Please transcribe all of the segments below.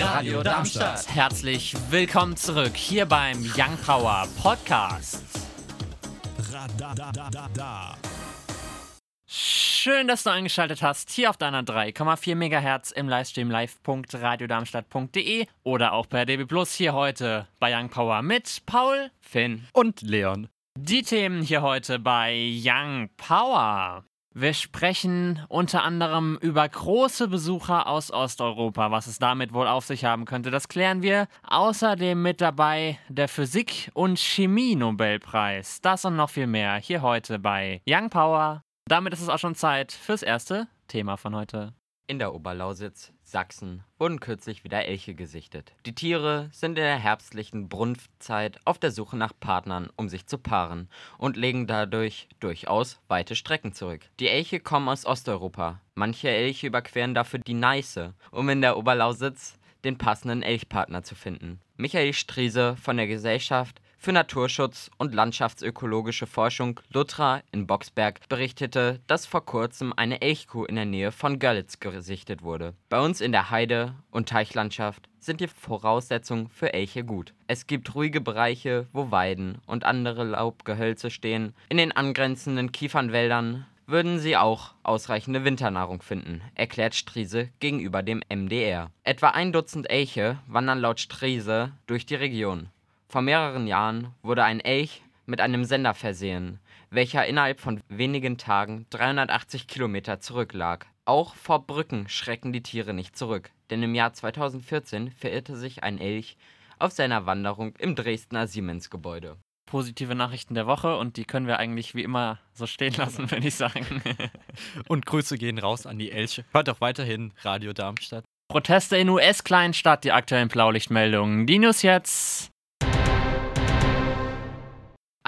Radio Darmstadt. Herzlich willkommen zurück hier beim Young Power Podcast. Schön, dass du eingeschaltet hast hier auf deiner 3,4 MHz im Livestream live.radiodarmstadt.de oder auch per DB Plus hier heute bei Young Power mit Paul, Finn und Leon. Die Themen hier heute bei Young Power. Wir sprechen unter anderem über große Besucher aus Osteuropa. Was es damit wohl auf sich haben könnte, das klären wir. Außerdem mit dabei der Physik- und Chemie-Nobelpreis. Das und noch viel mehr hier heute bei Young Power. Damit ist es auch schon Zeit fürs erste Thema von heute. In der Oberlausitz, Sachsen, wurden kürzlich wieder Elche gesichtet. Die Tiere sind in der herbstlichen Brunftzeit auf der Suche nach Partnern, um sich zu paaren und legen dadurch durchaus weite Strecken zurück. Die Elche kommen aus Osteuropa. Manche Elche überqueren dafür die Neiße, um in der Oberlausitz den passenden Elchpartner zu finden. Michael Striese von der Gesellschaft für Naturschutz und landschaftsökologische Forschung Lutra in Boxberg berichtete, dass vor kurzem eine Elchkuh in der Nähe von Görlitz gesichtet wurde. Bei uns in der Heide- und Teichlandschaft sind die Voraussetzungen für Elche gut. Es gibt ruhige Bereiche, wo Weiden und andere Laubgehölze stehen. In den angrenzenden Kiefernwäldern würden sie auch ausreichende Winternahrung finden, erklärt Striese gegenüber dem MDR. Etwa ein Dutzend Elche wandern laut Striese durch die Region. Vor mehreren Jahren wurde ein Elch mit einem Sender versehen, welcher innerhalb von wenigen Tagen 380 Kilometer zurücklag. Auch vor Brücken schrecken die Tiere nicht zurück, denn im Jahr 2014 verirrte sich ein Elch auf seiner Wanderung im Dresdner Siemens-Gebäude. Positive Nachrichten der Woche und die können wir eigentlich wie immer so stehen lassen, würde ich sagen. und Grüße gehen raus an die Elche. Hört auch weiterhin Radio Darmstadt. Proteste in US-Kleinstadt, die aktuellen Blaulichtmeldungen. Die News jetzt.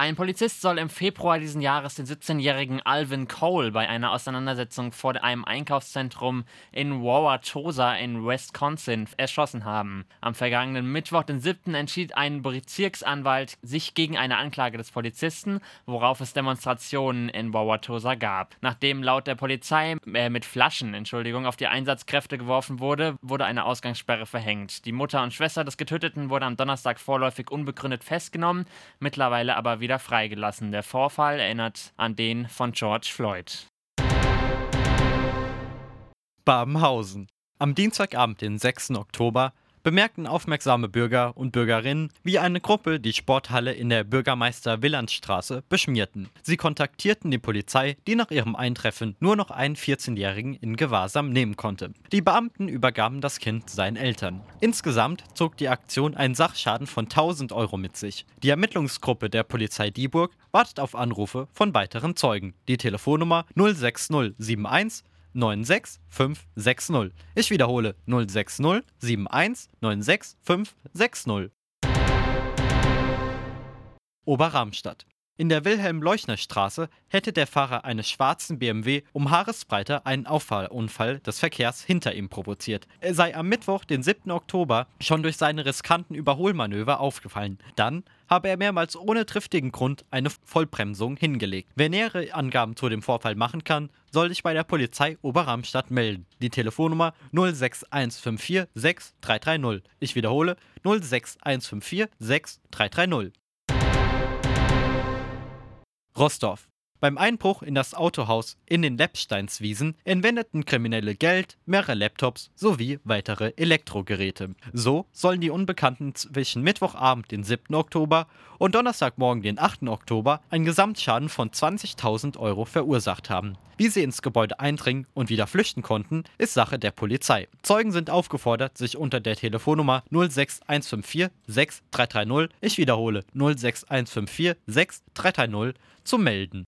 Ein Polizist soll im Februar diesen Jahres den 17-jährigen Alvin Cole bei einer Auseinandersetzung vor einem Einkaufszentrum in Wauwatosa in Wisconsin erschossen haben. Am vergangenen Mittwoch, den 7., entschied ein Bezirksanwalt sich gegen eine Anklage des Polizisten, worauf es Demonstrationen in Wauwatosa gab. Nachdem laut der Polizei äh, mit Flaschen, Entschuldigung, auf die Einsatzkräfte geworfen wurde, wurde eine Ausgangssperre verhängt. Die Mutter und Schwester des Getöteten wurden am Donnerstag vorläufig unbegründet festgenommen, mittlerweile aber wieder wieder freigelassen. Der Vorfall erinnert an den von George Floyd. Babenhausen. Am Dienstagabend, den 6. Oktober, bemerkten aufmerksame Bürger und Bürgerinnen, wie eine Gruppe die Sporthalle in der Bürgermeister-Willandstraße beschmierten. Sie kontaktierten die Polizei, die nach ihrem Eintreffen nur noch einen 14-Jährigen in Gewahrsam nehmen konnte. Die Beamten übergaben das Kind seinen Eltern. Insgesamt zog die Aktion einen Sachschaden von 1000 Euro mit sich. Die Ermittlungsgruppe der Polizei Dieburg wartet auf Anrufe von weiteren Zeugen. Die Telefonnummer 06071 96560. Ich wiederhole 060 71 96560. Oberramstadt. In der Wilhelm-Leuchner-Straße hätte der Fahrer eines schwarzen BMW um Haaresbreite einen Auffallunfall des Verkehrs hinter ihm provoziert. Er sei am Mittwoch, den 7. Oktober, schon durch seine riskanten Überholmanöver aufgefallen. Dann habe er mehrmals ohne triftigen Grund eine Vollbremsung hingelegt. Wer nähere Angaben zu dem Vorfall machen kann, soll sich bei der Polizei Oberramstadt melden. Die Telefonnummer 06154 6330. Ich wiederhole 06154 6330. Rostorf. Beim Einbruch in das Autohaus in den Leppsteinswiesen entwendeten Kriminelle Geld, mehrere Laptops sowie weitere Elektrogeräte. So sollen die Unbekannten zwischen Mittwochabend, den 7. Oktober und Donnerstagmorgen, den 8. Oktober, einen Gesamtschaden von 20.000 Euro verursacht haben. Wie sie ins Gebäude eindringen und wieder flüchten konnten, ist Sache der Polizei. Zeugen sind aufgefordert, sich unter der Telefonnummer 06154 6330, ich wiederhole 06154 6330, zu melden.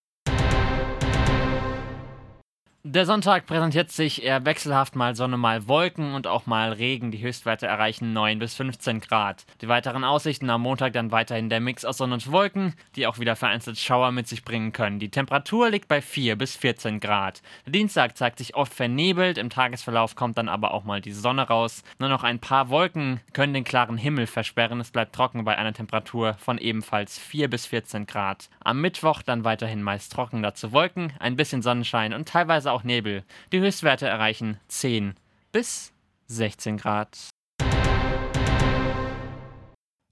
Der Sonntag präsentiert sich eher wechselhaft mal Sonne, mal Wolken und auch mal Regen. Die Höchstwerte erreichen 9 bis 15 Grad. Die weiteren Aussichten am Montag dann weiterhin der Mix aus Sonne und Wolken, die auch wieder vereinzelt Schauer mit sich bringen können. Die Temperatur liegt bei 4 bis 14 Grad. Der Dienstag zeigt sich oft vernebelt, im Tagesverlauf kommt dann aber auch mal die Sonne raus. Nur noch ein paar Wolken können den klaren Himmel versperren. Es bleibt trocken bei einer Temperatur von ebenfalls 4 bis 14 Grad. Am Mittwoch dann weiterhin meist trocken, dazu Wolken, ein bisschen Sonnenschein und teilweise auch Nebel. Die Höchstwerte erreichen 10 bis 16 Grad.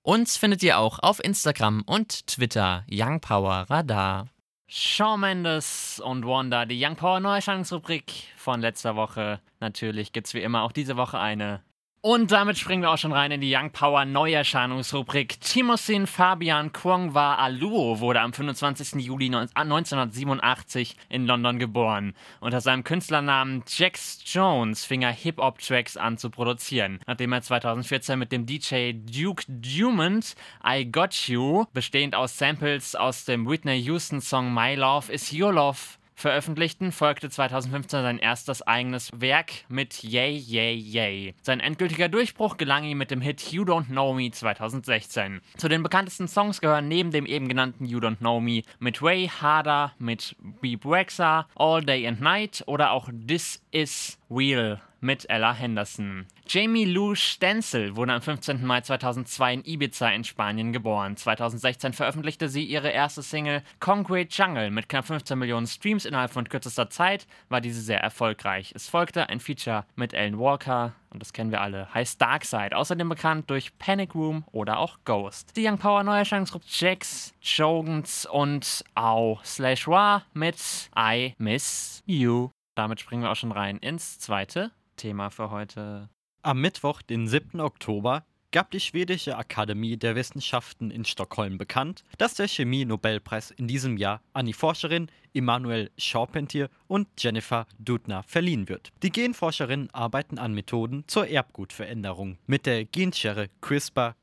Uns findet ihr auch auf Instagram und Twitter YoungPowerRadar. Shawn Mendes und Wanda, die Young Power Neuschlagsrubrik von letzter Woche. Natürlich gibt es wie immer auch diese Woche eine und damit springen wir auch schon rein in die Young Power Neuerscheinungsrubrik. Timosin Fabian Kwongwa Aluo wurde am 25. Juli 1987 in London geboren. Unter seinem Künstlernamen Jax Jones fing er Hip-Hop-Tracks an zu produzieren, nachdem er 2014 mit dem DJ Duke Dumont I Got You, bestehend aus Samples aus dem Whitney Houston-Song My Love Is Your Love, veröffentlichten, folgte 2015 sein erstes eigenes Werk mit Yay Yay Yay. Sein endgültiger Durchbruch gelang ihm mit dem Hit You Don't Know Me 2016. Zu den bekanntesten Songs gehören neben dem eben genannten You Don't Know Me mit Way Harder, mit Beep Waxa, All Day and Night oder auch This Is Real mit Ella Henderson. Jamie Lou Stenzel wurde am 15. Mai 2002 in Ibiza in Spanien geboren. 2016 veröffentlichte sie ihre erste Single Concrete Jungle mit knapp 15 Millionen Streams innerhalb von kürzester Zeit, war diese sehr erfolgreich. Es folgte ein Feature mit Ellen Walker, und das kennen wir alle, heißt Darkside, außerdem bekannt durch Panic Room oder auch Ghost. Die Young Power Neuerscheinungsgruppe Jax, Jogans und Au Slash Wa mit I Miss You. Damit springen wir auch schon rein ins zweite Thema für heute. Am Mittwoch, den 7. Oktober, gab die Schwedische Akademie der Wissenschaften in Stockholm bekannt, dass der Chemie-Nobelpreis in diesem Jahr an die Forscherin Immanuel Charpentier und Jennifer Doudna verliehen wird. Die Genforscherinnen arbeiten an Methoden zur Erbgutveränderung. Mit der Genschere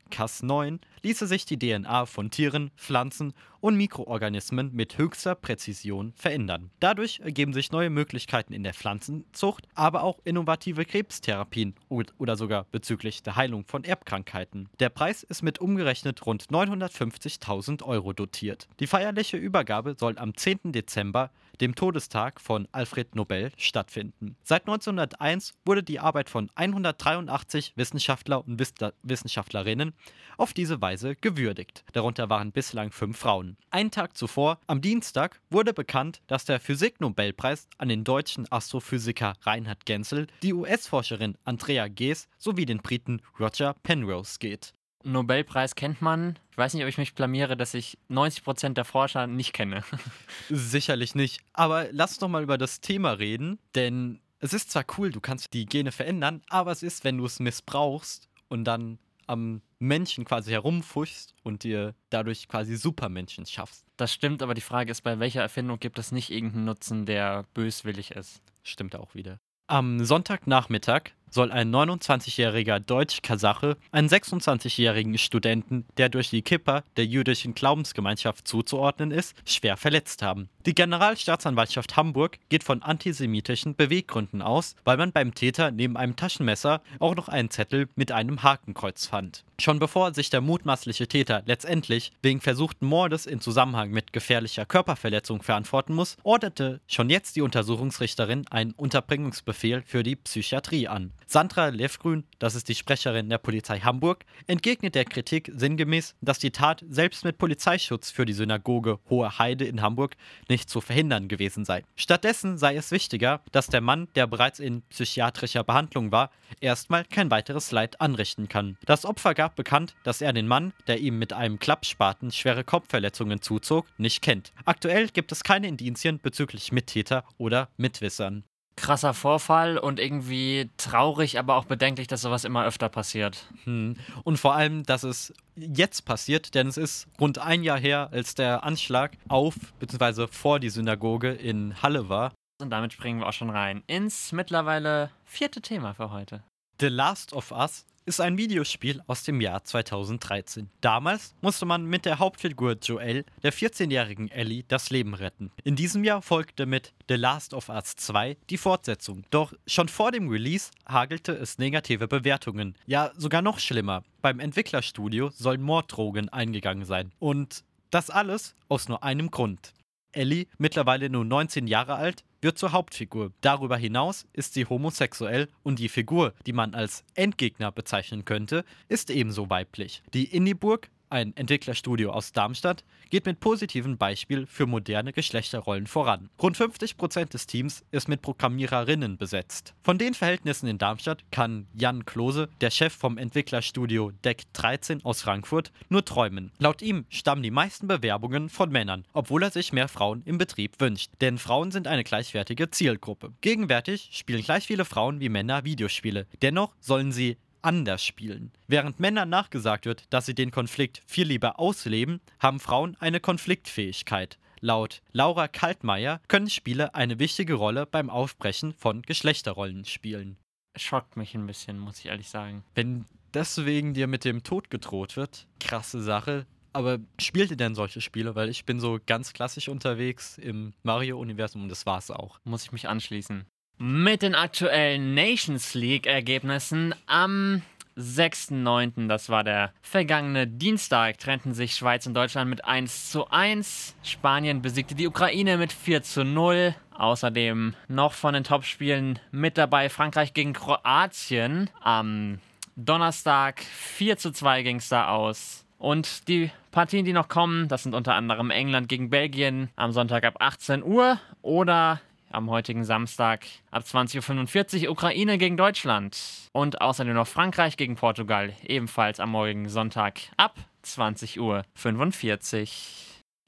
CRISPR-Cas9 ließe sich die DNA von Tieren, Pflanzen und Mikroorganismen mit höchster Präzision verändern. Dadurch ergeben sich neue Möglichkeiten in der Pflanzenzucht, aber auch innovative Krebstherapien oder sogar bezüglich der Heilung von Erbkrankheiten. Der Preis ist mit umgerechnet rund 950.000 Euro dotiert. Die feierliche Übergabe soll am 10. Dezember dem Todestag von Alfred Nobel, stattfinden. Seit 1901 wurde die Arbeit von 183 Wissenschaftler und Wissenschaftlerinnen auf diese Weise gewürdigt. Darunter waren bislang fünf Frauen. Einen Tag zuvor, am Dienstag, wurde bekannt, dass der Physiknobelpreis an den deutschen Astrophysiker Reinhard Genzel, die US-Forscherin Andrea Gees sowie den Briten Roger Penrose geht. Nobelpreis kennt man. Ich weiß nicht, ob ich mich blamiere, dass ich 90% der Forscher nicht kenne. Sicherlich nicht. Aber lass uns doch mal über das Thema reden, denn es ist zwar cool, du kannst die Gene verändern, aber es ist, wenn du es missbrauchst und dann am Menschen quasi herumfuchst und dir dadurch quasi Supermenschen schaffst. Das stimmt, aber die Frage ist, bei welcher Erfindung gibt es nicht irgendeinen Nutzen, der böswillig ist? Stimmt auch wieder. Am Sonntagnachmittag soll ein 29-jähriger Deutsch-Kasache einen 26-jährigen Studenten, der durch die Kipper der jüdischen Glaubensgemeinschaft zuzuordnen ist, schwer verletzt haben. Die Generalstaatsanwaltschaft Hamburg geht von antisemitischen Beweggründen aus, weil man beim Täter neben einem Taschenmesser auch noch einen Zettel mit einem Hakenkreuz fand. Schon bevor sich der mutmaßliche Täter letztendlich wegen versuchten Mordes in Zusammenhang mit gefährlicher Körperverletzung verantworten muss, ordnete schon jetzt die Untersuchungsrichterin einen Unterbringungsbefehl für die Psychiatrie an. Sandra Levgrün, das ist die Sprecherin der Polizei Hamburg, entgegnet der Kritik sinngemäß, dass die Tat selbst mit Polizeischutz für die Synagoge Hohe Heide in Hamburg nicht zu verhindern gewesen sei. Stattdessen sei es wichtiger, dass der Mann, der bereits in psychiatrischer Behandlung war, erstmal kein weiteres Leid anrichten kann. Das Opfer gab bekannt, dass er den Mann, der ihm mit einem Klappspaten schwere Kopfverletzungen zuzog, nicht kennt. Aktuell gibt es keine Indizien bezüglich Mittäter oder Mitwissern krasser Vorfall und irgendwie traurig, aber auch bedenklich, dass sowas immer öfter passiert. Hm. Und vor allem, dass es jetzt passiert, denn es ist rund ein Jahr her, als der Anschlag auf bzw. vor die Synagoge in Halle war. Und damit springen wir auch schon rein ins mittlerweile vierte Thema für heute. The Last of Us ist ein Videospiel aus dem Jahr 2013. Damals musste man mit der Hauptfigur Joel, der 14-jährigen Ellie, das Leben retten. In diesem Jahr folgte mit The Last of Us 2 die Fortsetzung. Doch schon vor dem Release hagelte es negative Bewertungen. Ja, sogar noch schlimmer. Beim Entwicklerstudio sollen Morddrogen eingegangen sein. Und das alles aus nur einem Grund. Ellie, mittlerweile nur 19 Jahre alt, wird zur Hauptfigur. Darüber hinaus ist sie homosexuell und die Figur, die man als Endgegner bezeichnen könnte, ist ebenso weiblich. Die Inniburg ein Entwicklerstudio aus Darmstadt, geht mit positivem Beispiel für moderne Geschlechterrollen voran. Rund 50% des Teams ist mit Programmiererinnen besetzt. Von den Verhältnissen in Darmstadt kann Jan Klose, der Chef vom Entwicklerstudio Deck 13 aus Frankfurt, nur träumen. Laut ihm stammen die meisten Bewerbungen von Männern, obwohl er sich mehr Frauen im Betrieb wünscht. Denn Frauen sind eine gleichwertige Zielgruppe. Gegenwärtig spielen gleich viele Frauen wie Männer Videospiele. Dennoch sollen sie anders spielen. Während Männern nachgesagt wird, dass sie den Konflikt viel lieber ausleben, haben Frauen eine Konfliktfähigkeit. Laut Laura Kaltmeier können Spiele eine wichtige Rolle beim Aufbrechen von Geschlechterrollen spielen. Schockt mich ein bisschen, muss ich ehrlich sagen. Wenn deswegen dir mit dem Tod gedroht wird, krasse Sache. Aber spielt ihr denn solche Spiele? Weil ich bin so ganz klassisch unterwegs im Mario-Universum und das war's auch. Muss ich mich anschließen. Mit den aktuellen Nations League-Ergebnissen am 6.9., das war der vergangene Dienstag, trennten sich Schweiz und Deutschland mit 1 zu 1. Spanien besiegte die Ukraine mit 4 zu 0. Außerdem noch von den Topspielen mit dabei Frankreich gegen Kroatien. Am Donnerstag 4 zu 2 ging es da aus. Und die Partien, die noch kommen, das sind unter anderem England gegen Belgien am Sonntag ab 18 Uhr oder am heutigen Samstag ab 20.45 Uhr Ukraine gegen Deutschland. Und außerdem noch Frankreich gegen Portugal, ebenfalls am morgigen Sonntag ab 20.45 Uhr.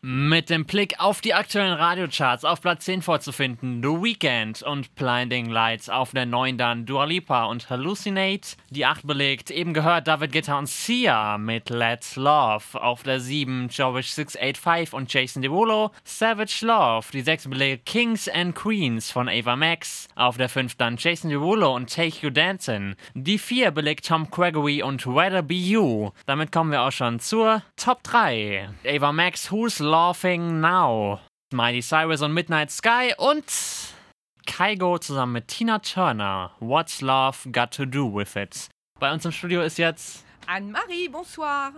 Mit dem Blick auf die aktuellen Radiocharts auf Platz 10 vorzufinden, The Weeknd und Blinding Lights auf der 9 dann Dua Lipa und Hallucinate. Die 8 belegt, eben gehört David Guetta und Sia mit Let's Love. Auf der 7 Jovish 685 und Jason Derulo, Savage Love. Die 6 belegt Kings and Queens von Ava Max. Auf der 5 dann Jason Derulo und Take You Dancing. Die 4 belegt Tom Gregory und Whether Be You. Damit kommen wir auch schon zur Top 3. Ava Max, Who's Laughing Now. Miley Cyrus und Midnight Sky und Kaigo zusammen mit Tina Turner. What's Love Got to Do with It? Bei uns im Studio ist jetzt. Anne-Marie, bonsoir.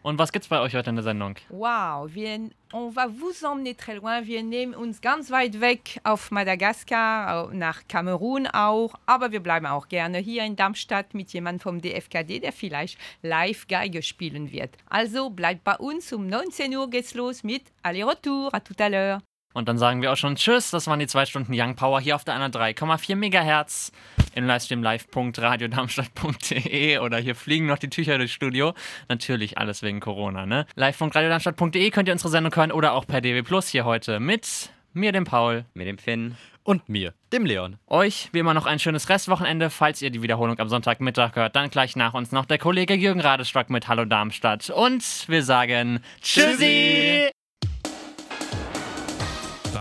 Und was gibt's bei euch heute in der Sendung? Wow, wir, on va vous emmener très loin. Wir nehmen uns ganz weit weg auf Madagaskar, nach Kamerun auch. Aber wir bleiben auch gerne hier in Darmstadt mit jemandem vom DFKD, der vielleicht live Geige spielen wird. Also bleibt bei uns. Um 19 Uhr geht's los mit Aller Retour. À tout à l'heure. Und dann sagen wir auch schon Tschüss. Das waren die zwei Stunden Young Power hier auf der 103,4 Megahertz im Livestream live.radiodarmstadt.de oder hier fliegen noch die Tücher durchs Studio. Natürlich alles wegen Corona, ne? Live.radiodarmstadt.de könnt ihr unsere Sendung hören oder auch per DW Plus hier heute mit mir, dem Paul. Mit dem Finn. Und mir, dem Leon. Euch wie immer noch ein schönes Restwochenende. Falls ihr die Wiederholung am Sonntagmittag hört, dann gleich nach uns noch der Kollege Jürgen Radestock mit Hallo Darmstadt. Und wir sagen Tschüssi!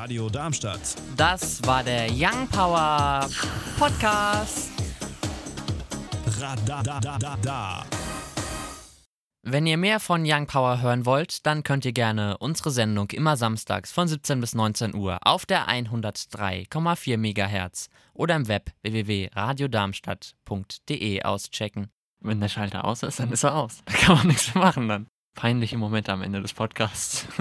Radio Darmstadt. Das war der Young Power Podcast. Radadadada. Wenn ihr mehr von Young Power hören wollt, dann könnt ihr gerne unsere Sendung immer samstags von 17 bis 19 Uhr auf der 103,4 MHz oder im Web www.radiodarmstadt.de auschecken. Wenn der Schalter aus ist, dann ist er aus. Da kann man nichts mehr machen dann. Peinliche Momente am Ende des Podcasts.